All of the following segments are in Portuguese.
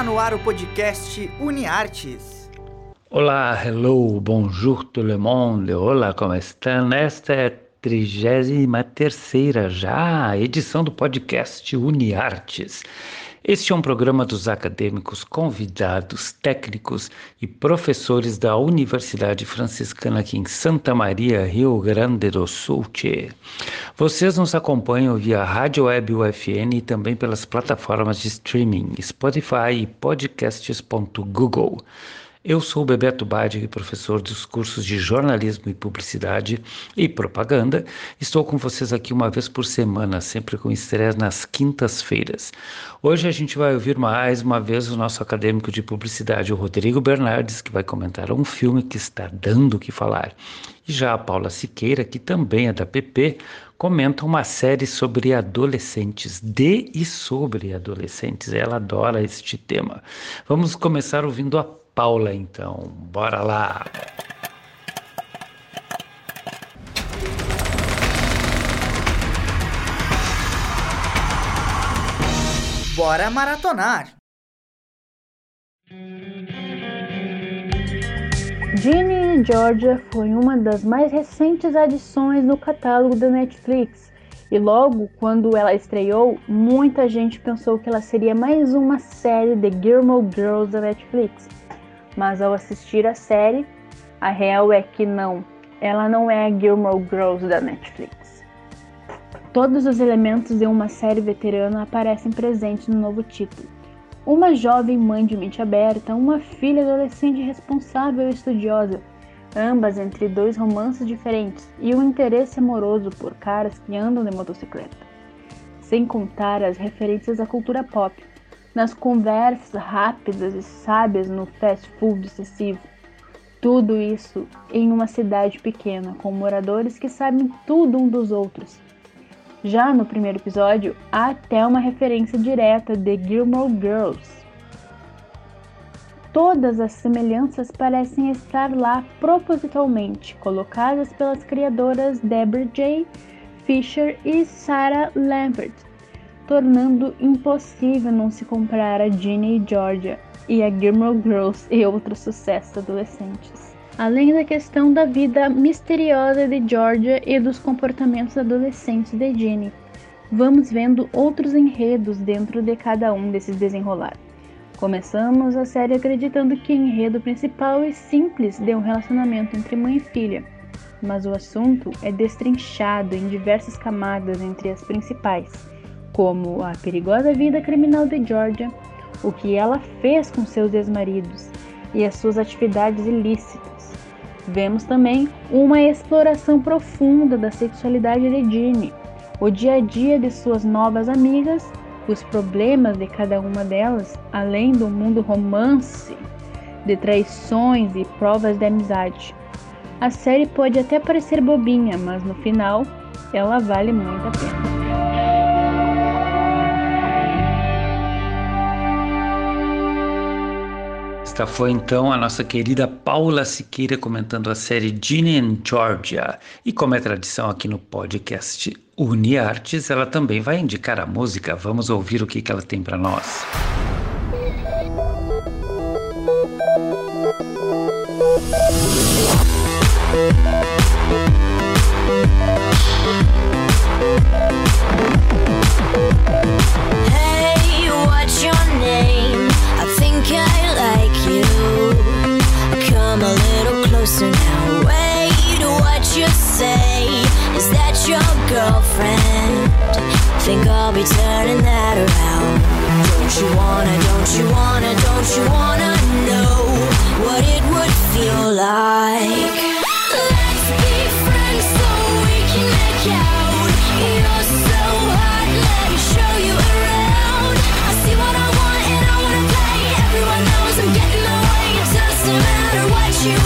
Está no ar o podcast UniArtes. Olá, hello, bonjour tout le monde. Olá, como estão? Esta é a 33 já edição do podcast UniArtes. Este é um programa dos acadêmicos, convidados, técnicos e professores da Universidade Franciscana aqui em Santa Maria, Rio Grande do Sul. Vocês nos acompanham via Rádio Web UFN e também pelas plataformas de streaming Spotify e podcasts.google. Eu sou Bebeto Badi, professor dos cursos de jornalismo e publicidade e propaganda. Estou com vocês aqui uma vez por semana, sempre com estresse nas quintas-feiras. Hoje a gente vai ouvir mais uma vez o nosso acadêmico de publicidade, o Rodrigo Bernardes, que vai comentar um filme que está dando o que falar. Já a Paula Siqueira, que também é da PP, comenta uma série sobre adolescentes, de e sobre adolescentes. Ela adora este tema. Vamos começar ouvindo a Paula, então. Bora lá! Bora maratonar! Ginny e Georgia foi uma das mais recentes adições no catálogo da Netflix. E logo quando ela estreou, muita gente pensou que ela seria mais uma série de Gilmore Girls da Netflix mas ao assistir a série, a real é que não, ela não é a Gilmore Girls da Netflix. Todos os elementos de uma série veterana aparecem presentes no novo título. Uma jovem mãe de mente aberta, uma filha adolescente responsável e estudiosa, ambas entre dois romances diferentes e um interesse amoroso por caras que andam de motocicleta. Sem contar as referências à cultura pop, nas conversas rápidas e sábias no fast food excessivo. Tudo isso em uma cidade pequena, com moradores que sabem tudo um dos outros. Já no primeiro episódio, há até uma referência direta de Gilmore Girls. Todas as semelhanças parecem estar lá propositalmente, colocadas pelas criadoras Deborah J. Fisher e Sarah Lambert, tornando impossível não se comprar a Ginny e Georgia e a Gilmore Girls e outros sucessos adolescentes. Além da questão da vida misteriosa de Georgia e dos comportamentos adolescentes de Ginny, vamos vendo outros enredos dentro de cada um desses desenrolar. Começamos a série acreditando que o enredo principal é simples de um relacionamento entre mãe e filha, mas o assunto é destrinchado em diversas camadas entre as principais como a perigosa vida criminal de Georgia, o que ela fez com seus ex-maridos e as suas atividades ilícitas. Vemos também uma exploração profunda da sexualidade de Ginny, o dia a dia de suas novas amigas, os problemas de cada uma delas, além do mundo romance, de traições e provas de amizade. A série pode até parecer bobinha, mas no final ela vale muito a pena. Esta foi então a nossa querida Paula Siqueira comentando a série Ginny and Georgia. E como é tradição aqui no podcast UniArtes, ela também vai indicar a música. Vamos ouvir o que, que ela tem para nós. So now. Wait, what you say? Is that your girlfriend? Think I'll be turning that around. Don't you wanna, don't you wanna, don't you wanna know what it would feel like? Let's be friends so we can make out. You're so hot, let me show you around. I see what I want and I wanna play. Everyone knows I'm getting my way. It doesn't matter what you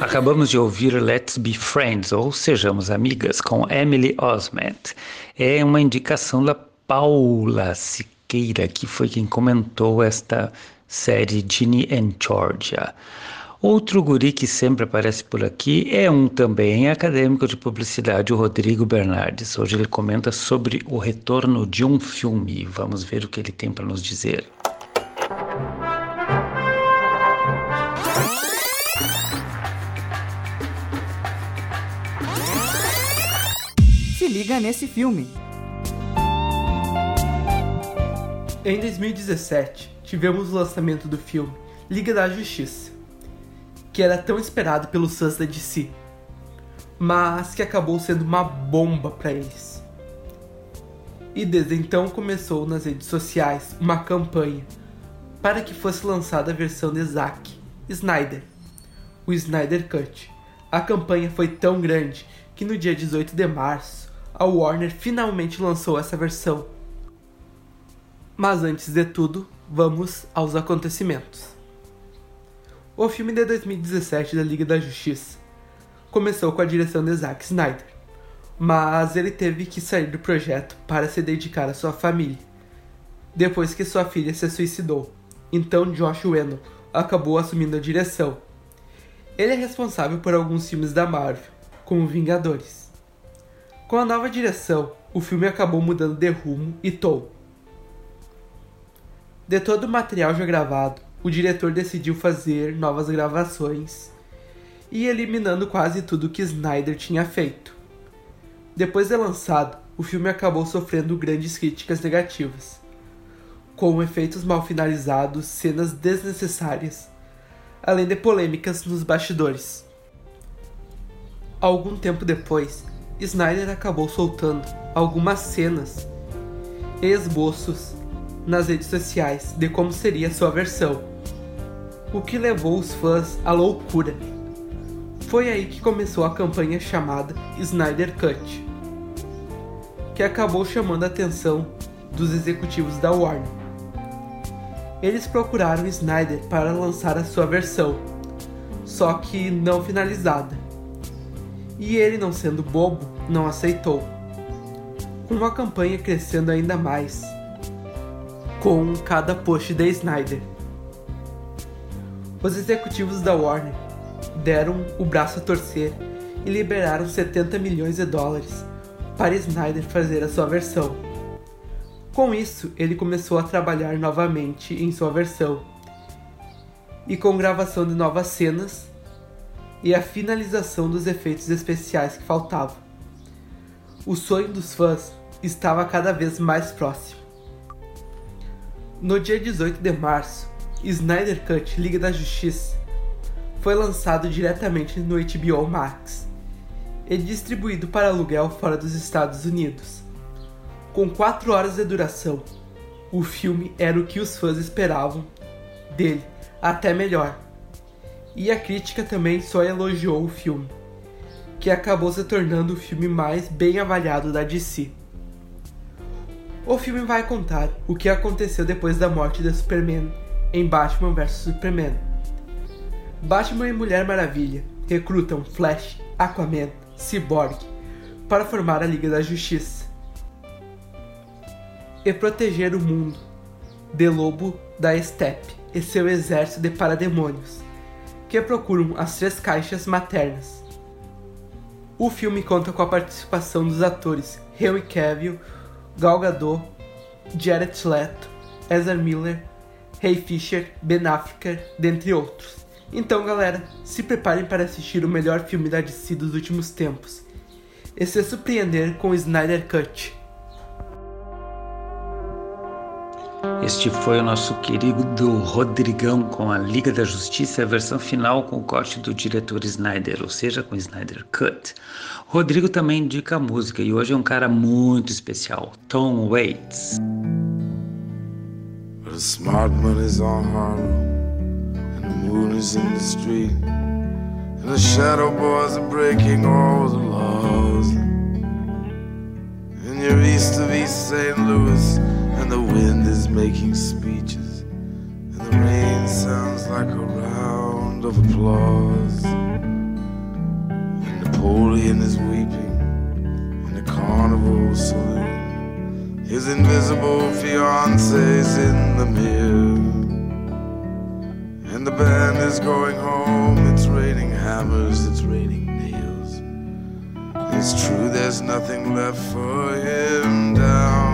Acabamos de ouvir Let's Be Friends, ou Sejamos Amigas, com Emily Osment. É uma indicação da Paula Siqueira, que foi quem comentou esta série Ginny and Georgia. Outro guri que sempre aparece por aqui é um também acadêmico de publicidade, o Rodrigo Bernardes. Hoje ele comenta sobre o retorno de um filme. Vamos ver o que ele tem para nos dizer. Se liga nesse filme. Em 2017, tivemos o lançamento do filme Liga da Justiça que era tão esperado pelos fãs da DC, mas que acabou sendo uma bomba para eles. E desde então começou nas redes sociais uma campanha para que fosse lançada a versão de Zack Snyder, o Snyder Cut. A campanha foi tão grande que no dia 18 de março a Warner finalmente lançou essa versão. Mas antes de tudo, vamos aos acontecimentos. O filme de 2017 da Liga da Justiça começou com a direção de Zack Snyder, mas ele teve que sair do projeto para se dedicar à sua família, depois que sua filha se suicidou. Então Josh Whedon acabou assumindo a direção. Ele é responsável por alguns filmes da Marvel, como Vingadores. Com a nova direção, o filme acabou mudando de rumo e tom. De todo o material já gravado, o diretor decidiu fazer novas gravações e eliminando quase tudo que Snyder tinha feito. Depois de lançado, o filme acabou sofrendo grandes críticas negativas, com efeitos mal finalizados, cenas desnecessárias, além de polêmicas nos bastidores. Algum tempo depois, Snyder acabou soltando algumas cenas e esboços nas redes sociais de como seria sua versão o que levou os fãs à loucura. Foi aí que começou a campanha chamada Snyder Cut, que acabou chamando a atenção dos executivos da Warner. Eles procuraram Snyder para lançar a sua versão, só que não finalizada. E ele, não sendo bobo, não aceitou. Com a campanha crescendo ainda mais, com cada post da Snyder. Os executivos da Warner deram o braço a torcer e liberaram 70 milhões de dólares para Snyder fazer a sua versão. Com isso, ele começou a trabalhar novamente em sua versão, e com gravação de novas cenas e a finalização dos efeitos especiais que faltavam. O sonho dos fãs estava cada vez mais próximo. No dia 18 de março, Snyder Cut Liga da Justiça foi lançado diretamente no HBO Max e distribuído para aluguel fora dos Estados Unidos. Com 4 horas de duração, o filme era o que os fãs esperavam dele, até melhor. E a crítica também só elogiou o filme, que acabou se tornando o filme mais bem avaliado da DC. O filme vai contar o que aconteceu depois da morte de Superman em Batman vs Superman. Batman e Mulher Maravilha recrutam Flash, Aquaman, Cyborg para formar a Liga da Justiça e proteger o mundo de Lobo da Steppe e seu exército de parademônios que procuram as três caixas maternas. O filme conta com a participação dos atores Henry Cavill, Gal Gadot, Jared Leto, Ezra Miller Ray Fisher, Ben Affleck, dentre outros. Então, galera, se preparem para assistir o melhor filme da DC dos últimos tempos e se surpreender com o Snyder Cut. Este foi o nosso querido Rodrigão com a Liga da Justiça, a versão final com o corte do diretor Snyder, ou seja, com Snyder Cut. Rodrigo também indica música e hoje é um cara muito especial, Tom Waits. The smart money's on Harlem, and the moon is in the street, and the shadow boys are breaking all the laws. And you're east of East St. Louis, and the wind is making speeches, And the rain sounds like a round of applause. And Napoleon is weeping in the carnival saloon. His invisible fiancee's in the mirror. And the band is going home. It's raining hammers, it's raining nails. It's true, there's nothing left for him down.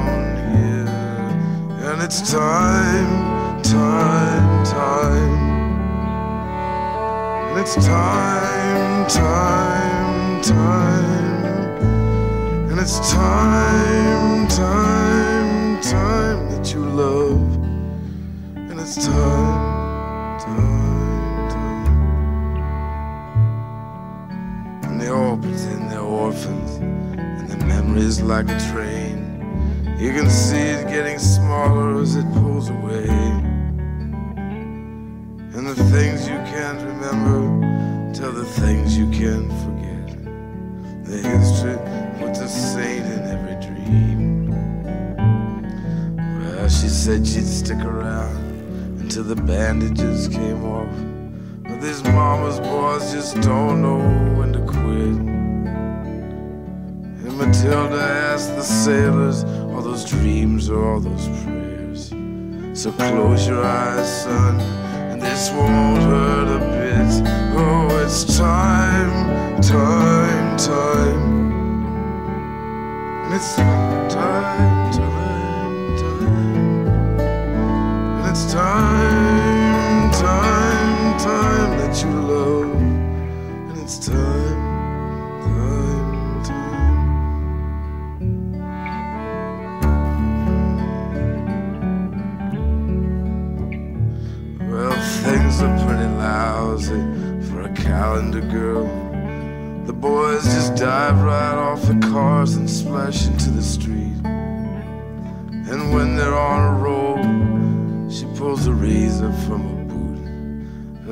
And it's time, time, time. And it's time, time, time. And it's time, time, time that you love. And it's time, time, time. And they all pretend they're orphans. And their memories like a train. You can see it getting smaller as it pulls away. And the things you can't remember tell the things you can't forget. The history puts a saint in every dream. Well, she said she'd stick around until the bandages came off. But these mama's boys just don't know when to quit. And Matilda asked the sailors, all those dreams or all those prayers. So close your eyes, son, and this won't hurt a bit. Oh, it's time, time, time. And it's time, time, time. And it's time, time, time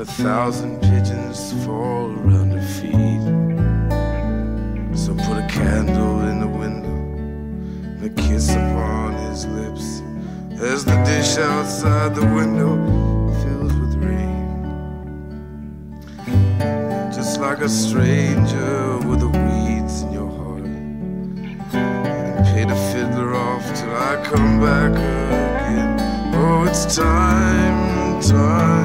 a thousand pigeons fall around her feet. So put a candle in the window, and a kiss upon his lips, as the dish outside the window fills with rain. Just like a stranger with the weeds in your heart. And pay the fiddler off till I come back again. Oh, it's time, time.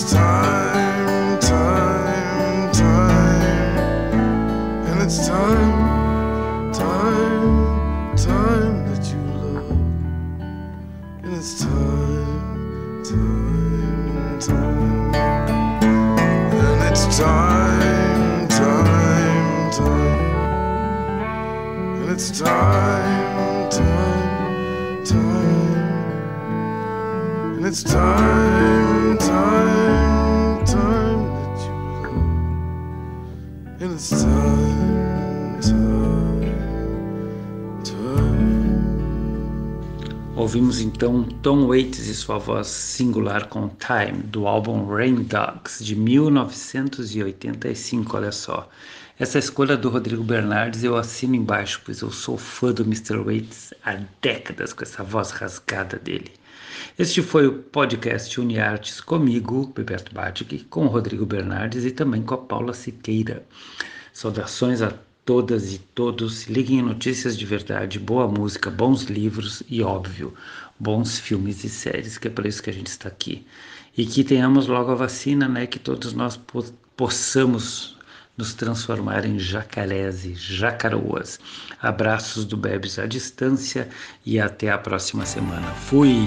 It's time, time, time. And it's time, time, time that you love. And it's time, time, time. And it's time, time, time. And it's time, time, time. And it's time, Ouvimos então Tom Waits e sua voz singular com Time, do álbum Rain Dogs, de 1985, olha só. Essa escolha do Rodrigo Bernardes eu assino embaixo, pois eu sou fã do Mr. Waits há décadas com essa voz rasgada dele. Este foi o podcast UniArtes comigo, Bebeto Badic, com o Rodrigo Bernardes e também com a Paula Siqueira. Saudações a todas e todos. Liguem em notícias de verdade, boa música, bons livros e, óbvio, bons filmes e séries, que é para isso que a gente está aqui. E que tenhamos logo a vacina, né? Que todos nós po possamos nos transformar em jacarés e jacaroas. Abraços do Bebes à distância e até a próxima semana. Fui!